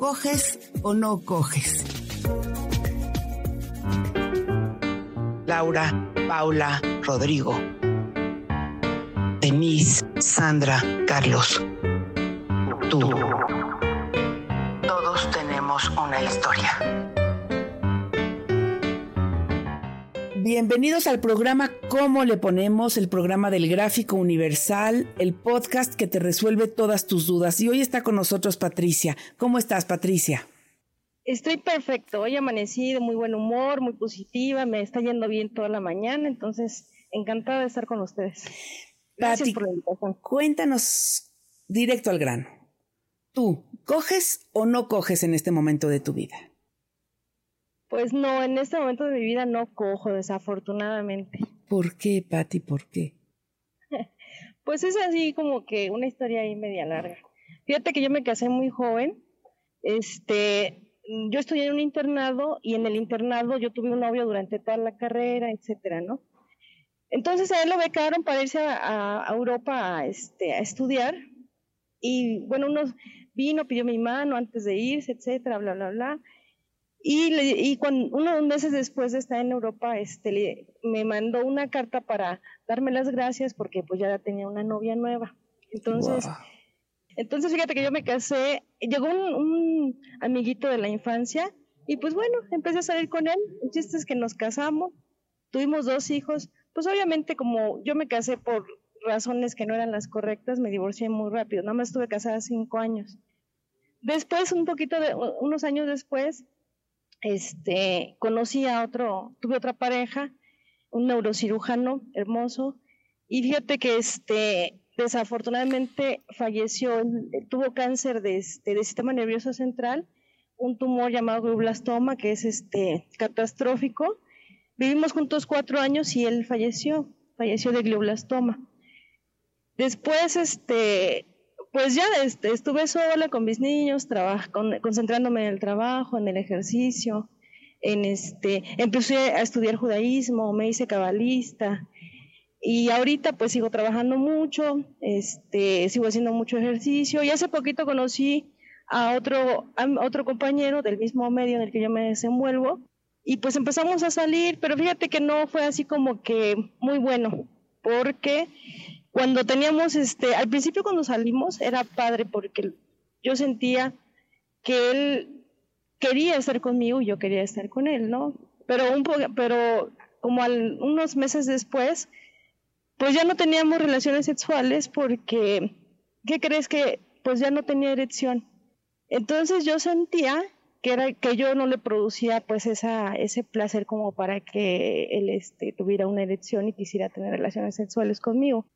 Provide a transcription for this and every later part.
¿coges o no coges? Laura, Paula, Rodrigo, Denise, Sandra, Carlos, tú. Todos tenemos una historia. Bienvenidos al programa ¿Cómo le ponemos? El programa del Gráfico Universal, el podcast que te resuelve todas tus dudas. Y hoy está con nosotros Patricia. ¿Cómo estás, Patricia? Estoy perfecto. Hoy amanecí de muy buen humor, muy positiva. Me está yendo bien toda la mañana. Entonces, encantada de estar con ustedes. Gracias por la invitación. Cuéntanos directo al grano. ¿Tú coges o no coges en este momento de tu vida? Pues no, en este momento de mi vida no cojo, desafortunadamente. ¿Por qué, Patti? ¿Por qué? pues es así como que una historia ahí media larga. Fíjate que yo me casé muy joven. Este, yo estudié en un internado y en el internado yo tuve un novio durante toda la carrera, etcétera, ¿no? Entonces a él lo becaron para irse a, Europa a, este, a estudiar. Y bueno, uno vino, pidió mi mano antes de irse, etcétera, bla, bla, bla. Y, y cuando, unos meses después de estar en Europa, este, me mandó una carta para darme las gracias porque pues ya tenía una novia nueva. Entonces, entonces fíjate que yo me casé, llegó un, amiguito de la infancia y pues bueno, empecé a salir con él. El chiste es que nos casamos, tuvimos dos hijos. Pues obviamente como yo me casé por razones que no eran las correctas, me divorcié muy rápido. Nada más estuve casada cinco años. Después, un poquito de, unos años después, este, conocí a otro, tuve otra pareja, un neurocirujano hermoso, y fíjate que este, desafortunadamente falleció, tuvo cáncer de, este, de sistema nervioso central, un tumor llamado glioblastoma, que es este, catastrófico. Vivimos juntos cuatro años y él falleció, falleció de glioblastoma. Después, este, pues ya este, estuve sola con mis niños, concentrándome en el trabajo, en el ejercicio, en este, empecé a estudiar judaísmo, me hice cabalista y ahorita pues sigo trabajando mucho, este, sigo haciendo mucho ejercicio y hace poquito conocí a otro, a otro compañero del mismo medio en el que yo me desenvuelvo y pues empezamos a salir, pero fíjate que no fue así como que muy bueno, porque cuando teníamos, este, al principio cuando salimos era padre porque yo sentía que él quería estar conmigo y yo quería estar con él, ¿no? Pero un poco, pero como unos meses después, pues ya no teníamos relaciones sexuales porque, ¿qué crees que? Pues ya no tenía erección. Entonces yo sentía que era que yo no le producía pues esa ese placer como para que él este tuviera una erección y quisiera tener relaciones sexuales conmigo.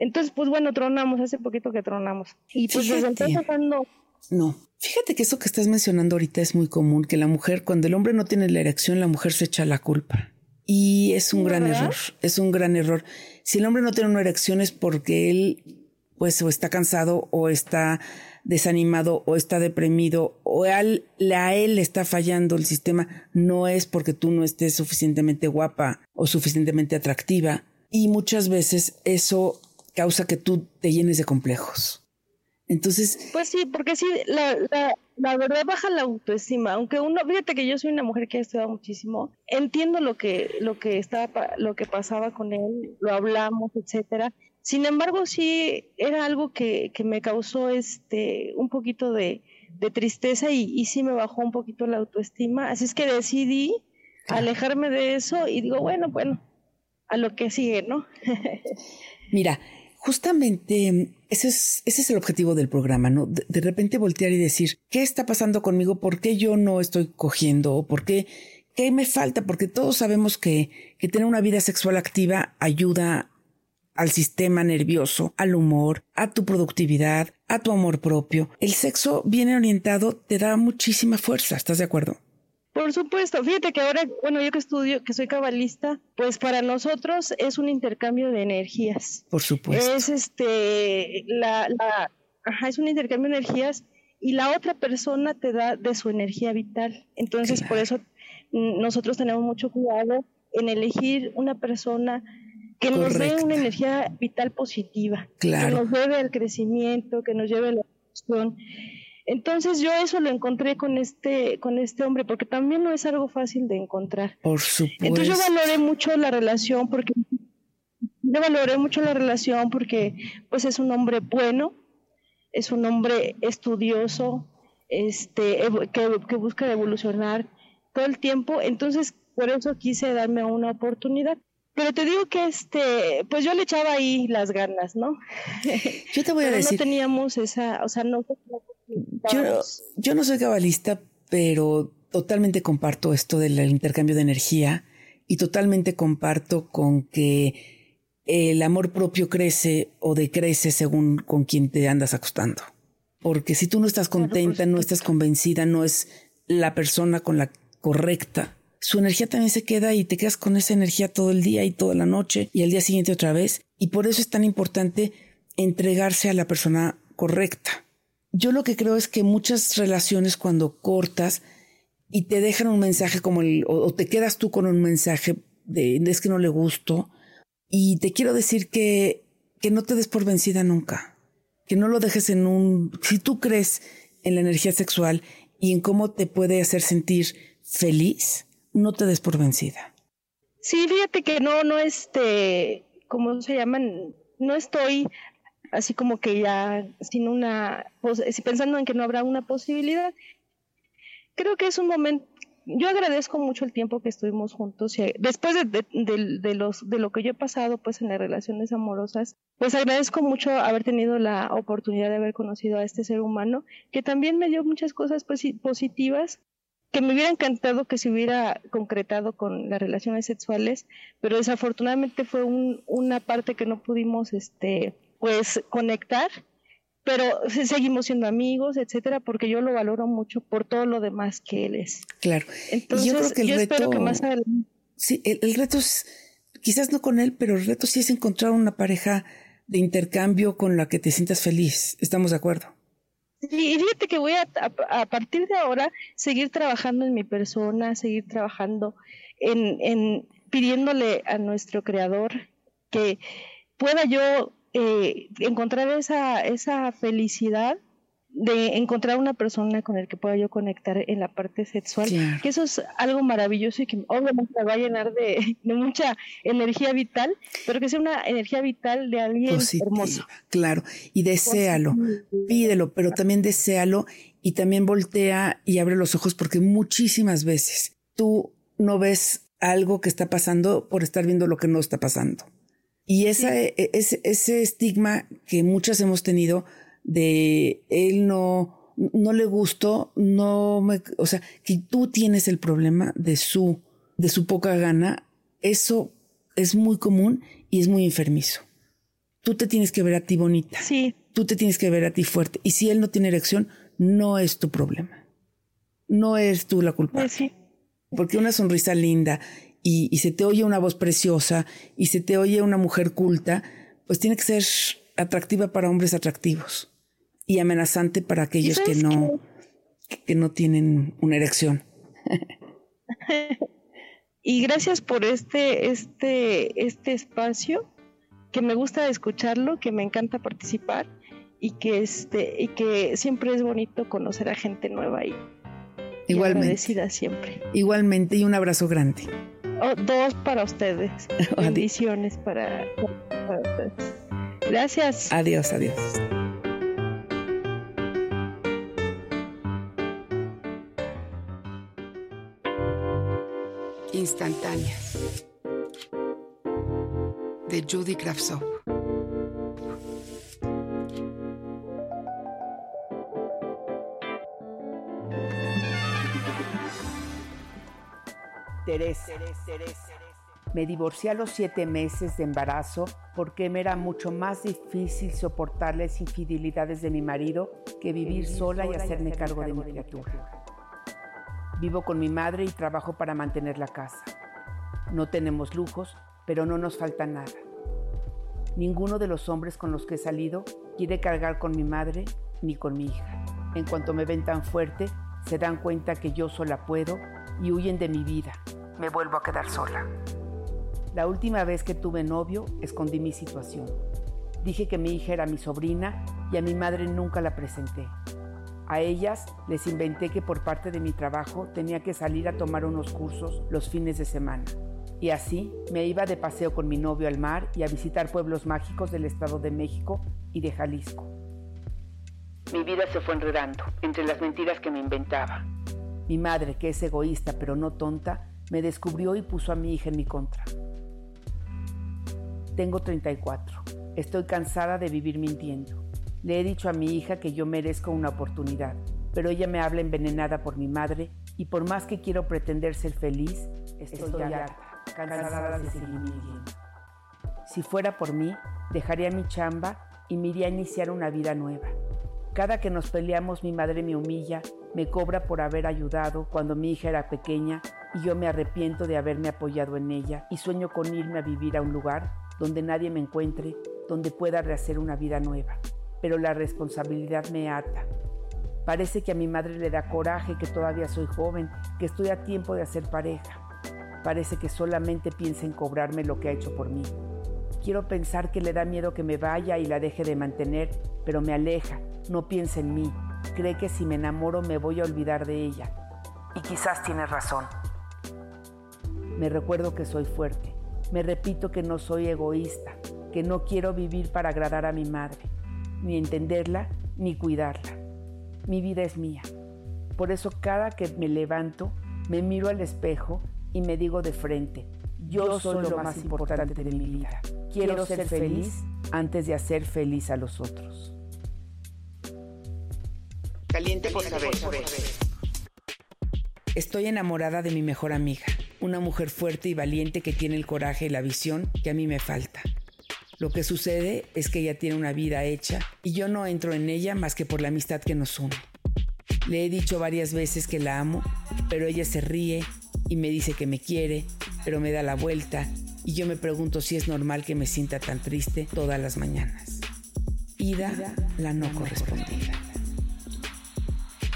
Entonces, pues bueno, tronamos, hace poquito que tronamos. Y pues desde entonces no. No, fíjate que eso que estás mencionando ahorita es muy común, que la mujer, cuando el hombre no tiene la erección, la mujer se echa la culpa. Y es un gran error, es un gran error. Si el hombre no tiene una erección es porque él, pues, o está cansado, o está desanimado, o está deprimido, o a él, a él le está fallando el sistema. No es porque tú no estés suficientemente guapa o suficientemente atractiva. Y muchas veces eso causa que tú te llenes de complejos. Entonces. Pues sí, porque sí, la, la, la, verdad baja la autoestima. Aunque uno, fíjate que yo soy una mujer que ha estudiado muchísimo, entiendo lo que, lo que estaba, lo que pasaba con él, lo hablamos, etcétera. Sin embargo, sí era algo que, que me causó este un poquito de, de tristeza y, y sí me bajó un poquito la autoestima. Así es que decidí alejarme de eso y digo, bueno, bueno, a lo que sigue, ¿no? Mira, justamente ese es, ese es el objetivo del programa, ¿no? De, repente voltear y decir, ¿qué está pasando conmigo? ¿Por qué yo no estoy cogiendo? ¿O por qué, qué me falta? Porque todos sabemos que, que tener una vida sexual activa ayuda al sistema nervioso, al humor, a tu productividad, a tu amor propio. El sexo bien orientado te da muchísima fuerza, ¿estás de acuerdo? Por supuesto, fíjate que ahora, bueno, yo que estudio, que soy cabalista, pues para nosotros es un intercambio de energías. Por supuesto. Es este, la, la, ajá, es un intercambio de energías y la otra persona te da de su energía vital. Entonces, por eso nosotros tenemos mucho cuidado en elegir una persona que nos dé una energía vital positiva, claro. que nos lleve al crecimiento, que nos lleve a la evolución. Entonces yo eso lo encontré con este, con este hombre, porque también no es algo fácil de encontrar. Por supuesto. Entonces yo valoré mucho la relación porque yo valoré mucho la relación porque pues es un hombre bueno, es un hombre estudioso, este, que, que busca evolucionar todo el tiempo. Entonces por eso quise darme una oportunidad. Pero te digo que este, pues yo le echaba ahí las ganas, ¿no? Yo te voy a decir. No teníamos esa, o sea, no. Yo, yo no soy cabalista, pero totalmente comparto esto del intercambio de energía y totalmente comparto con que el amor propio crece o decrece según con quien te andas acostando. Porque si tú no estás contenta, no estás convencida, no es la persona con la correcta su energía también se queda y te quedas con esa energía todo el día y toda la noche y al día siguiente otra vez. Y por eso es tan importante entregarse a la persona correcta. Yo lo que creo es que muchas relaciones cuando cortas y te dejan un mensaje como el, o, te quedas tú con un mensaje de es que no le gusto. Y te quiero decir que, que no te des por vencida nunca. Que no lo dejes en un, si tú crees en la energía sexual y en cómo te puede hacer sentir feliz, no te des por vencida. Sí, fíjate que no, no, este, ¿cómo se llaman? No estoy así como que ya sin una, pensando en que no habrá una posibilidad. Creo que es un momento, yo agradezco mucho el tiempo que estuvimos juntos. Y después de, de, los, de lo que yo he pasado pues en las relaciones amorosas, pues agradezco mucho haber tenido la oportunidad de haber conocido a este ser humano, que también me dio muchas cosas pues, positivas que me hubiera encantado que se hubiera concretado con las relaciones sexuales, pero desafortunadamente fue una parte que no pudimos, este, pues, conectar. Pero seguimos siendo amigos, etcétera, porque yo lo valoro mucho por todo lo demás que él es. Claro. Entonces, yo creo que el reto, espero que más adelante. Sí, el reto es, quizás no con él, pero el reto sí es encontrar una pareja de intercambio con la que te sientas feliz. ¿Estamos de acuerdo? Y fíjate que voy a, a, partir de ahora seguir trabajando en mi persona, seguir trabajando en, en pidiéndole a nuestro creador que pueda yo eh, encontrar esa, esa felicidad de encontrar una persona con el que pueda yo conectar en la parte sexual, que eso es algo maravilloso y que obviamente me va a llenar de, mucha energía vital, pero que sea una energía vital de alguien hermoso. Claro, y deséalo, pídelo, pero también deséalo y también voltea y abre los ojos porque muchísimas veces tú no ves algo que está pasando por estar viendo lo que no está pasando. Y esa, e, e, ese, ese estigma que muchas hemos tenido, de él no, no le gustó, no me, o sea, que tú tienes el problema de su, de su poca gana, eso es muy común y es muy enfermizo. Tú te tienes que ver a ti bonita. Sí. Tú te tienes que ver a ti fuerte. Y si él no tiene erección, no es tu problema. No eres tú la culpable. Pues sí. Porque una sonrisa linda y, y, se te oye una voz preciosa y se te oye una mujer culta, pues tiene que ser atractiva para hombres atractivos y amenazante para aquellos que no, que no tienen una erección. y gracias por este, este, este espacio, que me gusta escucharlo, que me encanta participar y que este, y que siempre es bonito conocer a gente nueva y, Igualmente. siempre. Igualmente, y un abrazo grande. Oh, dos para ustedes. Bendiciones para, para ustedes. Gracias. Adiós, adiós. Instantáneas de Judy Kravtsov. Teresa. Me divorcié a los siete meses de embarazo porque me era mucho más difícil soportar las infidelidades de mi marido que vivir sola y hacerme cargo de mi criatura. Vivo con mi madre y trabajo para mantener la casa. No tenemos lujos, pero no nos falta nada. Ninguno de los hombres con los que he salido quiere cargar con mi madre ni con mi hija. En cuanto me ven tan fuerte, se dan cuenta que yo sola puedo y huyen de mi vida. Me vuelvo a quedar sola. La última vez que tuve novio, escondí mi situación. Dije que mi hija era mi sobrina y a mi madre nunca la presenté. A ellas les inventé que por parte de mi trabajo tenía que salir a tomar unos cursos los fines de semana. Y así me iba de paseo con mi novio al mar y a visitar pueblos mágicos del Estado de México y de Jalisco. Mi vida se fue enredando entre las mentiras que me inventaba. Mi madre, que es egoísta pero no tonta, me descubrió y puso a mi hija en mi contra. Tengo 34. Estoy cansada de vivir mintiendo. Le he dicho a mi hija que yo merezco una oportunidad, pero ella me habla envenenada por mi madre y por más que quiero pretender ser feliz, estoy, harta, cansada de seguir mintiendo. Si fuera por mí, dejaría mi chamba y me iría a iniciar una vida nueva. Cada que nos peleamos mi madre me humilla, me cobra por haber ayudado cuando mi hija era pequeña y yo me arrepiento de haberme apoyado en ella y sueño con irme a vivir a un lugar donde nadie me encuentre, donde pueda rehacer una vida nueva pero la responsabilidad me ata. Parece que a mi madre le da coraje que todavía soy joven, que estoy a tiempo de hacer pareja. Parece que solamente piensa en cobrarme lo que ha hecho por mí. Quiero pensar que le da miedo que me vaya y la deje de mantener, pero me aleja, no piensa en mí, cree que si me enamoro me voy a olvidar de ella. Y quizás tiene razón. Me recuerdo que soy fuerte, me repito que no soy egoísta, que no quiero vivir para agradar a mi madre ni entenderla, ni cuidarla. Mi vida es mía. Por eso cada que me levanto, me miro al espejo y me digo de frente, yo, soy lo más importante de mi vida. Quiero, ser, feliz antes de hacer feliz a los otros. Caliente por saber. Estoy enamorada de mi mejor amiga, una mujer fuerte y valiente que tiene el coraje y la visión que a mí me falta. Lo que sucede es que ella tiene una vida hecha y yo no entro en ella más que por la amistad que nos une. Le he dicho varias veces que la amo, pero ella se ríe y me dice que me quiere, pero me da la vuelta y yo me pregunto si es normal que me sienta tan triste todas las mañanas. Ida, la no correspondida.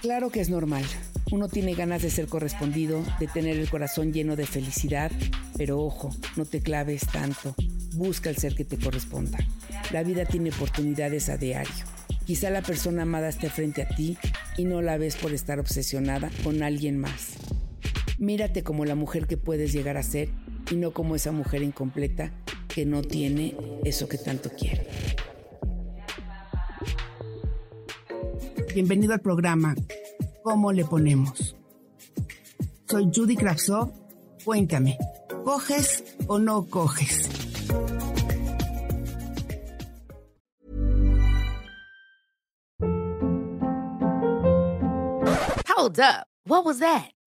Claro que es normal. Uno tiene ganas de ser correspondido, de tener el corazón lleno de felicidad, pero ojo, no te claves tanto busca el ser que te corresponda. La vida tiene oportunidades a diario. Quizá la persona amada esté frente a ti y no la ves por estar obsesionada con alguien más. Mírate como la mujer que puedes llegar a ser y no como esa mujer incompleta que no tiene eso que tanto quiere. Bienvenido al programa ¿Cómo le ponemos? Soy Judy Kravtsov. Cuéntame, ¿coges o no coges? Hold up. What was that?